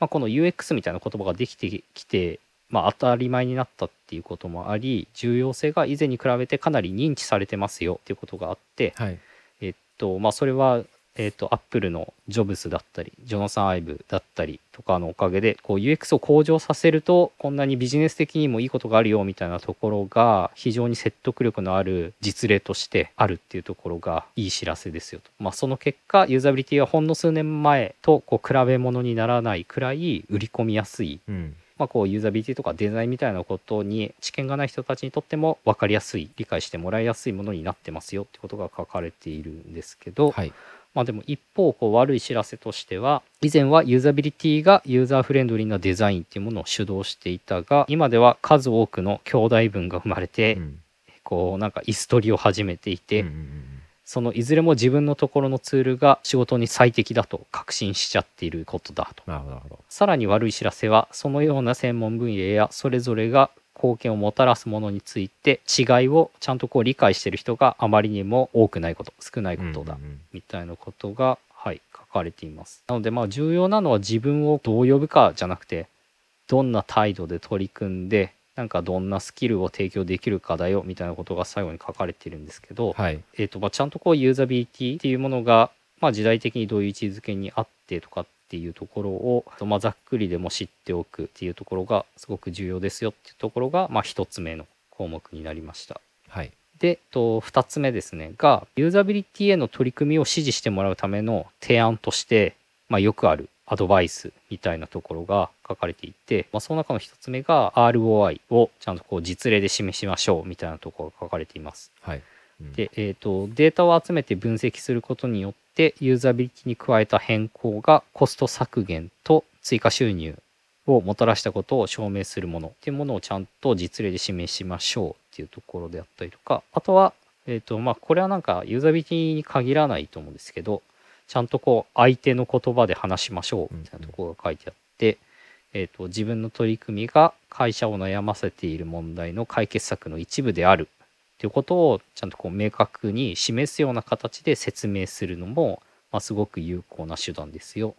まあ、この UX みたいな言葉ができてきて、まあ、当たり前になったっていうこともあり重要性が以前に比べてかなり認知されてますよっていうことがあって、はい。えっとまあ、それは、えっと、アップルのジョブスだったりジョナサン・アイブだったりとかのおかげでこう UX を向上させるとこんなにビジネス的にもいいことがあるよみたいなところが非常に説得力のある実例としてあるっていうところがいい知らせですよと、まあ、その結果ユーザビリティはほんの数年前とこう比べ物にならないくらい売り込みやすい。うん。まあ、こうユーザビリティとかデザインみたいなことに知見がない人たちにとっても分かりやすい理解してもらいやすいものになってますよってことが書かれているんですけど、はいまあ、でも一方こう悪い知らせとしては以前はユーザビリティがユーザーフレンドリーなデザインっていうものを主導していたが今では数多くの兄弟分が生まれて、うん。こうなんか椅子取りを始めていて、うんうんうんそのいずれも自分のところのツールが仕事に最適だと確信しちゃっていることだと。さらに悪い知らせはそのような専門分野やそれぞれが貢献をもたらすものについて違いをちゃんとこう理解している人があまりにも多くないこと少ないことだみたいなことが、はい、書かれています。なのでまあ重要なのは自分をどう呼ぶかじゃなくてどんな態度で取り組んでなんかどんなスキルを提供できるかだよみたいなことが最後に書かれているんですけど、はいえーとまあ、ちゃんとこうユーザビリティっていうものが、まあ、時代的にどういう位置づけにあってとかっていうところを、まあ、ざっくりでも知っておくっていうところがすごく重要ですよっていうところが、まあ、1つ目の項目になりました。はいで、と2つ目ですねがユーザビリティへの取り組みを支持してもらうための提案として、まあ、よくあるアドバイスみたいなところが書かれていて、まあ、その中の1つ目が ROI をちゃんとこう実例で示しましょうみたいなところが書かれています。はいうんで、えー、とデータを集めて分析することによってユーザビリティに加えた変更がコスト削減と追加収入をもたらしたことを証明するもの。っていうものをちゃんと実例で示しましょうっていうところであったりとか。あとは、えーとまあ、これはなんかユーザビリティに限らないと思うんですけどちゃんとこう相手の言葉で話しましょうみたいなところが書いてあって、えー、と自分の取り組みが会社を悩ませている問題の解決策の一部である。っていうことをちゃんとこう明確に示すような形で説明するのも、まあ、すごく有効な手段ですよ。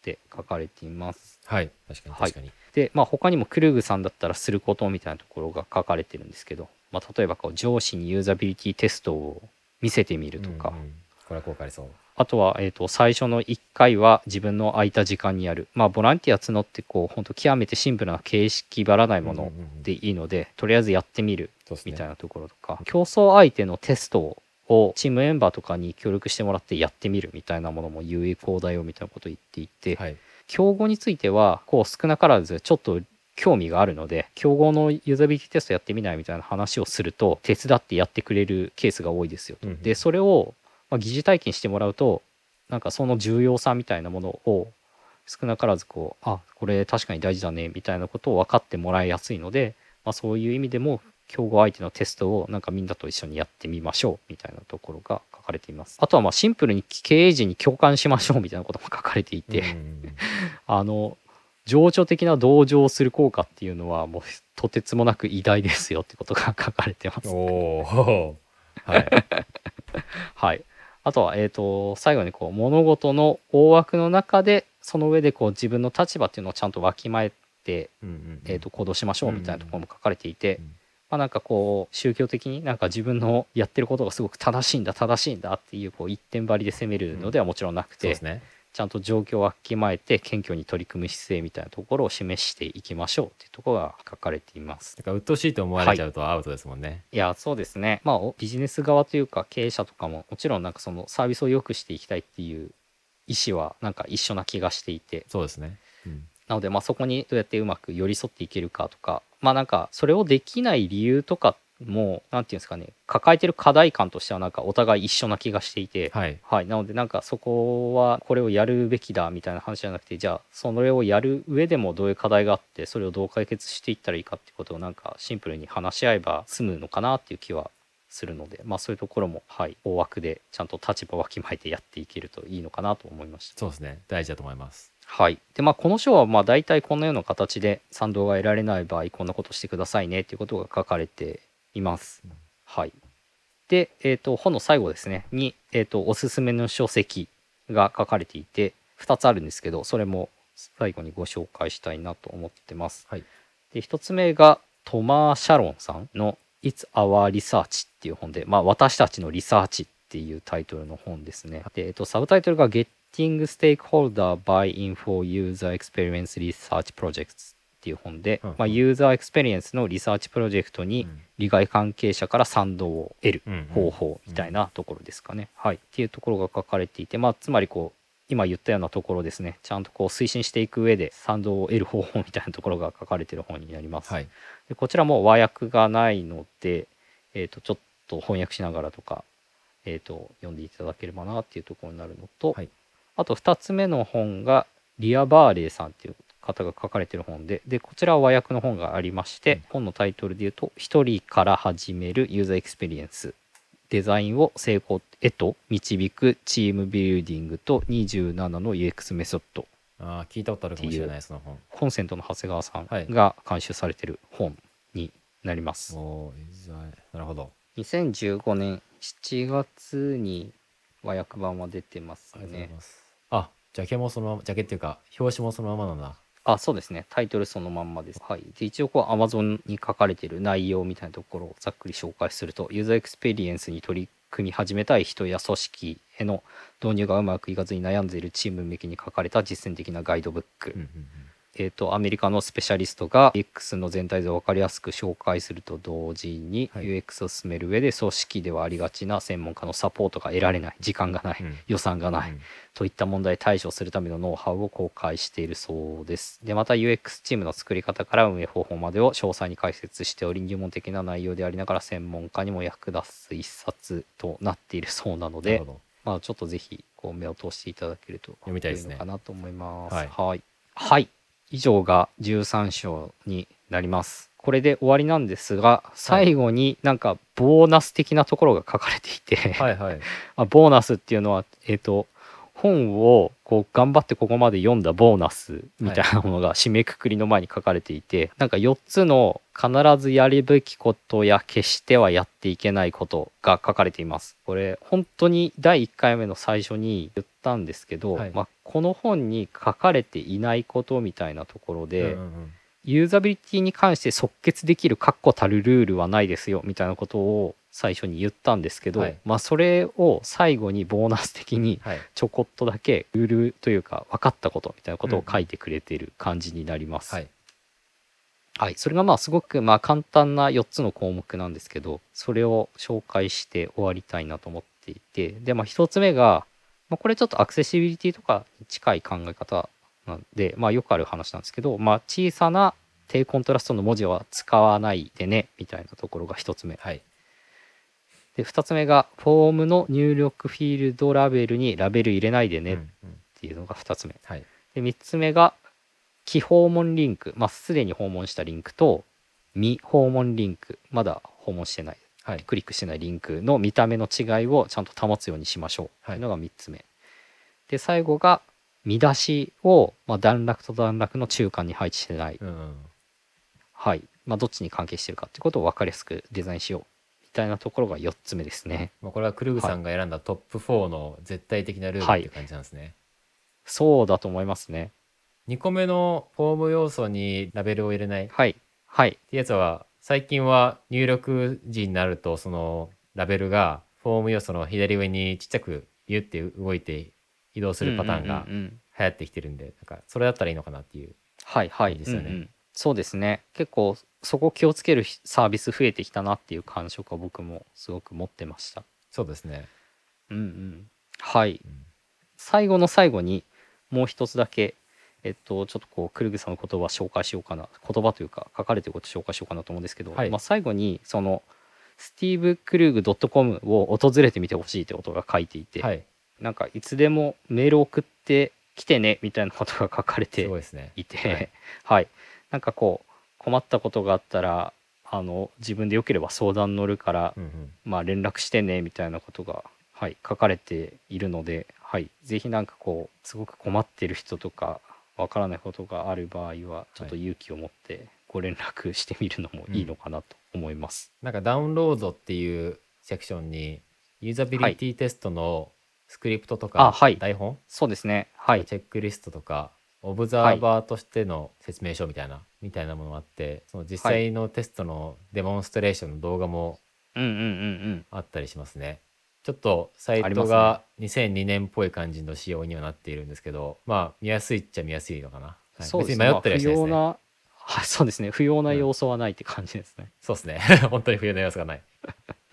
って書かれています。はい。確かにはい。確かに。で、まあ、他にもクルーグさんだったらすることみたいなところが書かれてるんですけど、まあ、例えばこう上司にユーザビリティテストを見せてみるとか、うんうん。これは効果ありそうあとは、えー、と最初の1回は自分の空いた時間にやる、まあ、ボランティア募ってこう本当極めてシンプルな形式ばらないものうんうんうん。でいいので、とりあえずやってみるみたいなところとか、競争相手のテストをチームメンバーとかに協力してもらってやってみるみたいなものも有効だよみたいなことを言っていて、はい。競合についてはこう少なからずちょっと興味があるので競合のユーザビリティテストやってみないみたいな話をすると手伝ってやってくれるケースが多いですよと。うんうん。でそれを、まあ、疑似体験してもらうとなんかその重要さみたいなものを少なからずこうあこれ確かに大事だねみたいなことを分かってもらいやすいので、まあ、そういう意味でも競合相手のテストをなんかみんなと一緒にやってみましょうみたいなところが書かれています。あとはまあシンプルに経営陣に共感しましょうみたいなことも書かれていて、あの情緒的な同情する効果っていうのはもうとてつもなく偉大ですよってことが書かれてます。はいはい。あとは、えっ、と、最後にこう、物事の大枠の中で、その上でこう、自分の立場っていうのをちゃんとわきまえて、うんうんうん。えっ、と、行動しましょうみたいなところも書かれていて、うんまあなんかこう、宗教的になんか自分のやってることがすごく正しいんだ、正しいんだっていう、こう、一点張りで攻めるのではもちろんなくて、そうですねちゃんと状況をわきまえて、謙虚に取り組む姿勢みたいなところを示していきましょうっていうところが書かれています。だから鬱陶しいと思われちゃうとアウトですもんね、いやそうですね。まあおビジネス側というか経営者とかももちろんなんかそのサービスを良くしていきたいっていう意思はなんか一緒な気がしていて。そうですね、うん。なのでまあそこにどうやってうまく寄り添っていけるかとかまあなんかそれをできない理由とかもなんていうんですかね抱えてる課題感としてはなんかお互い一緒な気がしていて、はいはい、なのでなんかそこはこれをやるべきだみたいな話じゃなくてじゃあそれをやる上でもどういう課題があってそれをどう解決していったらいいかってことをなんかシンプルに話し合えば済むのかなっていう気はするのでまあそういうところもはい大枠でちゃんと立場をわきまえてやっていけるといいのかなと思いました。そうですね大事だと思いますはい。で、まあ、この章は、まあ、大体このような形で賛同が得られない場合、こんなことしてくださいねっていうことが書かれていますうん。はい。で、えー、と本の最後ですねに、えー、とおすすめの書籍が書かれていて2つあるんですけどそれも最後にご紹介したいなと思ってます。はいで1つ目がトマー・シャロンさんの「It's Our Research」っていう本で、まあ、私たちのリサーチっていうタイトルの本ですね。で、えっと、サブタイトルが Getting Stakeholder by Info User Experience Research Projects っていう本で、うんまあ、ユーザーエクスペリエンスのリサーチプロジェクトに利害関係者から賛同を得る方法みたいなところですかね。はい。っていうところが書かれていて、まあ、つまりこう、今言ったようなところですね、ちゃんとこう推進していく上で賛同を得る方法みたいなところが書かれている本になります。はい。でこちらも和訳がないので、えー、とちょっと翻訳しながらとか、えー、と読んでいただければなっていうところになるのと、はい。あと2つ目の本がリア・バーレーさんっていう方が書かれてる本ででこちらは和訳の本がありまして、うん。本のタイトルで言うと「一人から始めるユーザーエクスペリエンス」デザインを成功へと導くチームビルディングと27の UX メソッド。あー聞いたことあるかもしれないその本。コンセントの長谷川さんはい。が監修されてる本になります。おーいざなるほど。2015年7月に和訳版は出てますね。あジャケもそのままジャケっていうか表紙もそのままなんだあ、そうですね。タイトルそのまんまです。はい。で、一応こう Amazon に書かれてる内容みたいなところをざっくり紹介すると、ユーザーエクスペリエンスに取り組み始めたい人や組織への導入がうまくいかずに悩んでいるチーム向けに書かれた実践的なガイドブック。えー、とアメリカのスペシャリストが UX の全体像を分かりやすく紹介すると同時に、はい。UX を進める上で組織ではありがちな専門家のサポートが得られない時間がない、うん。予算がない、うん。といった問題に対処するためのノウハウを公開しているそうです。でまた UX チームの作り方から運営方法までを詳細に解説しており入門的な内容でありながら専門家にも役立つ一冊となっているそうなのでまあちょっとぜひこう目を通していただけると読みたいですね。かなと思います。はい。はい。はい以上が13章になります。これで終わりなんですが、最後になんかボーナス的なところが書かれていて、はいはい あボーナスっていうのは、えっ、と、本をこう頑張ってここまで読んだボーナスみたいなものが締めくくりの前に書かれていて、なんか4つの必ずやるべきことや決してはやっていけないことが書かれています。これ本当に第1回目の最初に言ったんですけど、はい。まあ、この本に書かれていないことみたいなところで、うんうんうんユーザビリティに関して即決できる確固たるルールはないですよみたいなことを最初に言ったんですけど、はい。まあそれを最後にボーナス的にはい。ちょこっとだけルールというか分かったことみたいなことを書いてくれてる感じになります。はい。はい、それがまあすごくまあ簡単な4つの項目なんですけどそれを紹介して終わりたいなと思っていてでまあ1つ目が、まあ、これちょっとアクセシビリティとかに近い考え方なんで、まあ、よくある話なんですけど、まあ、小さな低コントラストの文字は使わないでねみたいなところが1つ目。はい。で2つ目がフォームの入力フィールドラベルにラベル入れないでねっうんうん。ていうのが2つ目。はい。で3つ目が非訪問リンク、まあ、すでに訪問したリンクと未訪問リンク。まだ訪問してない。はい。クリックしてないリンクの見た目の違いをちゃんと保つようにしましょう。はい。というのが3つ目。で最後が見出しを、まあ、段落と段落の中間に配置してない、うん。うんはい。まあ、どっちに関係してるかってことを分かりやすくデザインしようみたいなところが4つ目ですね。まあこれはクルグさんが選んだトップ4の絶対的なルールってい。う感じなんですね、そうだと思いますね。2個目のフォーム要素にラベルを入れない。っはい。はい。てやつは最近は入力時になるとそのラベルがフォーム要素の左上にちっちゃくビュって動いて移動するパターンがうんうんうん。うん流行ってきてるんでなんかそれだったらいいのかなっていうはいはい。ですよね。うんうん。そうですね。結構そこ気をつけるサービス増えてきたなっていう感触は僕もすごく持ってました。そうですね、うんうん。はい。うん。最後の最後にもう一つだけえっとちょっとこうクルグさんの言葉紹介しようかな。言葉というか書かれてること紹介しようかなと思うんですけど、はい。まあ、最後にそのスティーブ・クルーグ .com を訪れてみてほしいってことが書いていて、はいなんかいつでもメール送ってきてねみたいなことが書かれていですね。いて、はい。はい、なんかこう困ったことがあったらあの自分でよければ相談乗るから、うんうん。まあ、連絡してねみたいなことが、はい、書かれているので、はい、ぜひなんかこうすごく困ってる人とかわからないことがある場合はちょっと勇気を持ってご連絡してみるのもいいのかなと思います。なんかダウンロードっていうセクションにユーザビリティテストのスクリプトとあかはい台本、そうですね。はい。チェックリストとかオブザーバーとしての説明書みたいな、みたいなものがあってその実際のテストのデモンストレーションの動画もうんうんうんうん。あったりしますね。ちょっとサイトが2002年っぽい感じの仕様にはなっているんですけどまあ見やすいっちゃ見やすいのかな、はいそうですね。別に迷ったりはしないですね、まあ不要な、はい、そうですね。不要な要素はないって感じですね。そうですね 本当に冬の様子がない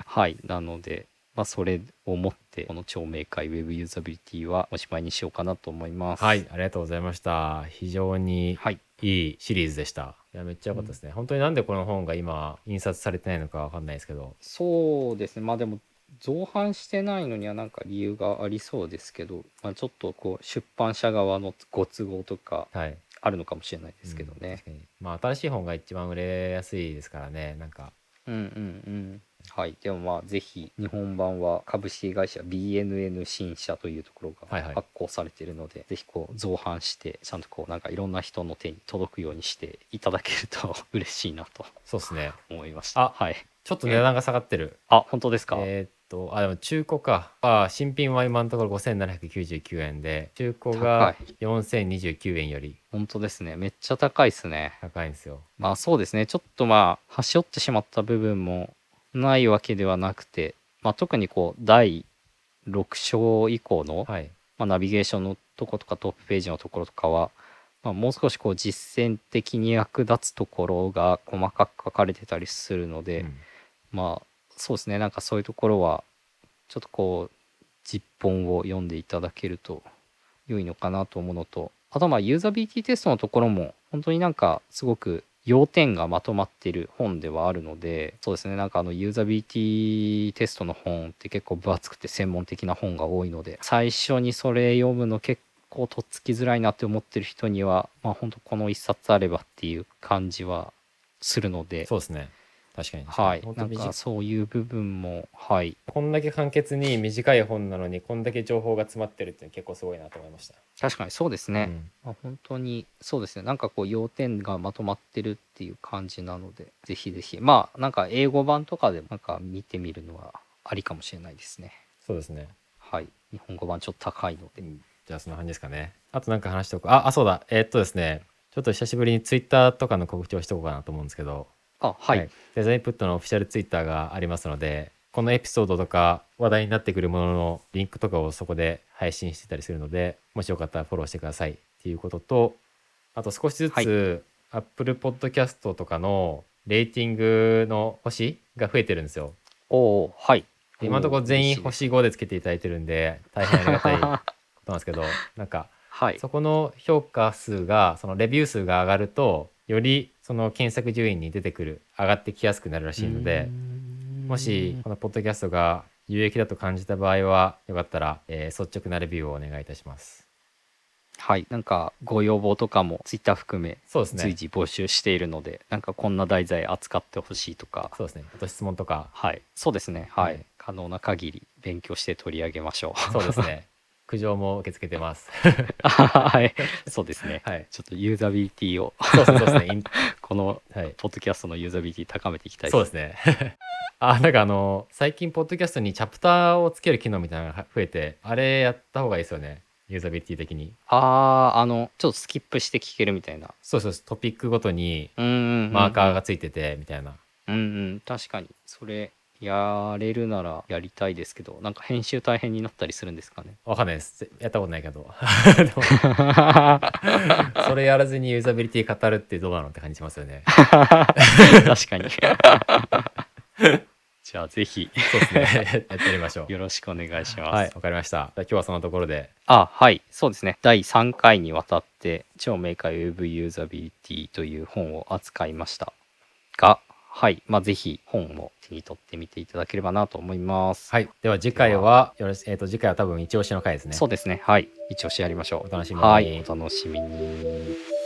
はい。なので、まあ、それをもって、この超明快 Web ユーザビリティはおしまいにしようかなと思います。はいありがとうございました非常にはい。いいシリーズでしたいやめっちゃ良かったですね、本当になんでこの本が今印刷されてないのかわかんないですけどそうですね。まあでも、造版してないのにはなんか理由がありそうですけど、まあ、ちょっとこう出版社側のご都合とかはいあるのかもしれないですけどねうん確。かにまあ新しい本が一番売れやすいですからねなんかうんうんうん。はい。でもまあ、ぜひ、日本版は株式会社 BNN 新社というところはいはいが発行されているので、ぜひこう、造版して、ちゃんとこう、なんかいろんな人の手に届くようにしていただけると 嬉しいなとそうですね思いました。あはい。ちょっと値段が下がってるあ、本当ですか、えーっとあでも中古かあ新品は今のところ5799円で中古が4029円より本当ですね。めっちゃ高いですね。高いんですよまあそうですね。ちょっとまあ、端折ってしまった部分もないわけではなくて、まあ特にこう、第6章以降の、はい。まあ、ナビゲーションのとことかトップページのところとかは、まあ、もう少しこう実践的に役立つところが細かく書かれてたりするので、うん。まあそうですね。なんかそういうところはちょっとこう実本を読んでいただけると良いのかなと思うのとあとまあユーザビリティテストのところも本当になんかすごく要点がまとまってる本ではあるのでそうですねなんかあのユーザビリティテストの本って結構分厚くて専門的な本が多いので最初にそれ読むの結構とっつきづらいなって思ってる人にはまあ本当この一冊あればっていう感じはするので。そうですね。確かにはい。なんかそういう部分もはい。こんだけ簡潔に短い本なのにこんだけ情報が詰まってるって結構すごいなと思いました、確かにそうですね、うん。まあ、本当にそうですね。なんかこう要点がまとまってるっていう感じなのでぜひぜひ。まあなんか英語版とかでもなんか見てみるのはありかもしれないですね。そうですね。はい。日本語版ちょっと高いので。じゃあその感じですかね。あとなんか話しておくああそうだ。えーっとですね。ちょっと久しぶりにツイッターとかの告知をしておこうかなと思うんですけどあはい、デザインプットのオフィシャルツイッターがありますのでこのエピソードとか話題になってくるもののリンクとかをそこで配信してたりするのでもしよかったらフォローしてくださいっていうこととあと少しずつ Apple Podcast とかのレーティングの星が増えてるんですよ。おおはい。で今のところ全員星5でつけていただいてるんで大変ありがたいことなんですけど なんかはい。そこの評価数がそのレビュー数が上がるとよりその検索順位に出てくる上がってきやすくなるらしいのでもしこのポッドキャストが有益だと感じた場合はよかったら、えー率直なレビューをお願いいたします。はい。なんかご要望とかも Twitter 含めそうですね。随時募集しているのでなんかこんな題材扱ってほしいとか。そうですね。あと質問とか。はい。そうですね。はい、はい。可能な限り勉強して取り上げましょう。そうですね 苦情も受け付けてます。はい。そうですね。はい。ちょっとユーザビリティを。そそうですね。このはい。ポッドキャストのユーザビリティ高めていきたいそうですね。あなんかあの最近ポッドキャストにチャプターをつける機能みたいなのが増えてあれやった方がいいですよね。ユーザビリティ的に。あああのちょっとスキップして聞けるみたいな。そうそうそう。トピックごとにマーカーがついててみたいな、うんうん。確かに。それやれるならやりたいですけどなんか編集大変になったりするんですかね？わかんないです。やったことないけど。それやらずにユーザビリティ語るってどうなのって感じしますよね。確かに。じゃあぜひ。そうですね。やってみましょう。よろしくお願いします、はいわかりました。じゃあ今日はそのところで。あはい。そうですね。第3回にわたって「超明快 Web ユーザビリティ」という本を扱いましたがはい。まあぜひ本を手に取ってみていただければなと思います。はい。では次回はよろしえっ、と次回は多分一押しの回ですね。そうですね。はい。一応しやりましょう。お楽しみに。はい。お楽しみに